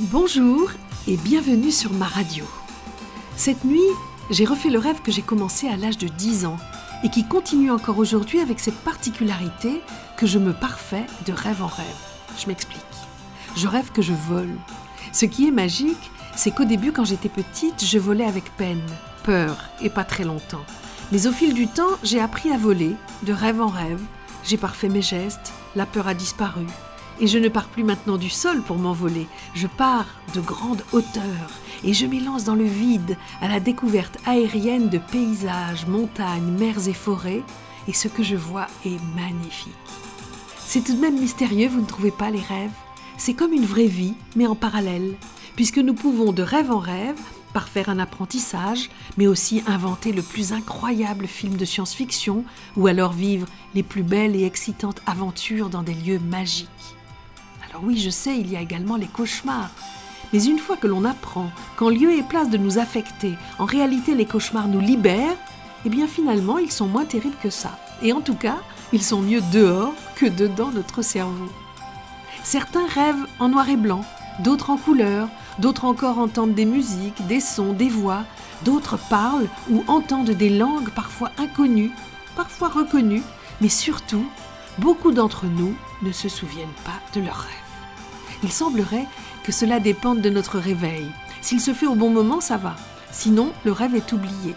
Bonjour et bienvenue sur ma radio. Cette nuit, j'ai refait le rêve que j'ai commencé à l'âge de 10 ans et qui continue encore aujourd'hui avec cette particularité que je me parfais de rêve en rêve. Je m'explique. Je rêve que je vole. Ce qui est magique, c'est qu'au début, quand j'étais petite, je volais avec peine, peur et pas très longtemps. Mais au fil du temps, j'ai appris à voler, de rêve en rêve. J'ai parfait mes gestes, la peur a disparu. Et je ne pars plus maintenant du sol pour m'envoler, je pars de grande hauteur et je m'élance dans le vide à la découverte aérienne de paysages, montagnes, mers et forêts, et ce que je vois est magnifique. C'est tout de même mystérieux, vous ne trouvez pas les rêves? C'est comme une vraie vie, mais en parallèle, puisque nous pouvons de rêve en rêve par faire un apprentissage, mais aussi inventer le plus incroyable film de science-fiction, ou alors vivre les plus belles et excitantes aventures dans des lieux magiques. Alors oui, je sais, il y a également les cauchemars. Mais une fois que l'on apprend qu'en lieu et place de nous affecter, en réalité les cauchemars nous libèrent, eh bien finalement ils sont moins terribles que ça. Et en tout cas, ils sont mieux dehors que dedans notre cerveau. Certains rêvent en noir et blanc, d'autres en couleur, d'autres encore entendent des musiques, des sons, des voix, d'autres parlent ou entendent des langues parfois inconnues, parfois reconnues, mais surtout, beaucoup d'entre nous ne se souviennent pas de leurs rêves. Il semblerait que cela dépende de notre réveil. S'il se fait au bon moment, ça va. Sinon, le rêve est oublié.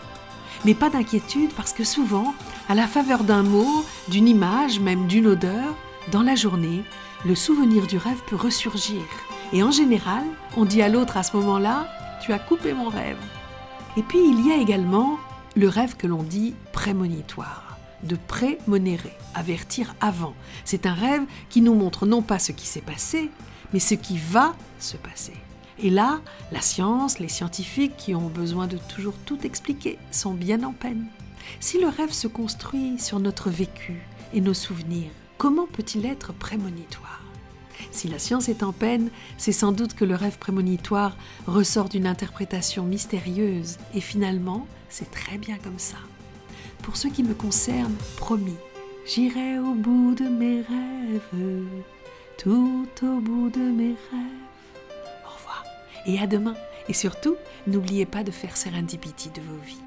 Mais pas d'inquiétude parce que souvent, à la faveur d'un mot, d'une image, même d'une odeur, dans la journée, le souvenir du rêve peut ressurgir. Et en général, on dit à l'autre à ce moment-là, tu as coupé mon rêve. Et puis il y a également le rêve que l'on dit prémonitoire, de prémonérer, avertir avant. C'est un rêve qui nous montre non pas ce qui s'est passé, mais ce qui va se passer. Et là, la science, les scientifiques qui ont besoin de toujours tout expliquer sont bien en peine. Si le rêve se construit sur notre vécu et nos souvenirs, comment peut-il être prémonitoire? Si la science est en peine, c'est sans doute que le rêve prémonitoire ressort d'une interprétation mystérieuse, et finalement, c'est très bien comme ça. Pour ce qui me concerne, promis, j'irai au bout de mes rêves, tout au bout de mes rêves. Au revoir et à demain. Et surtout, n'oubliez pas de faire Serendipity de vos vies.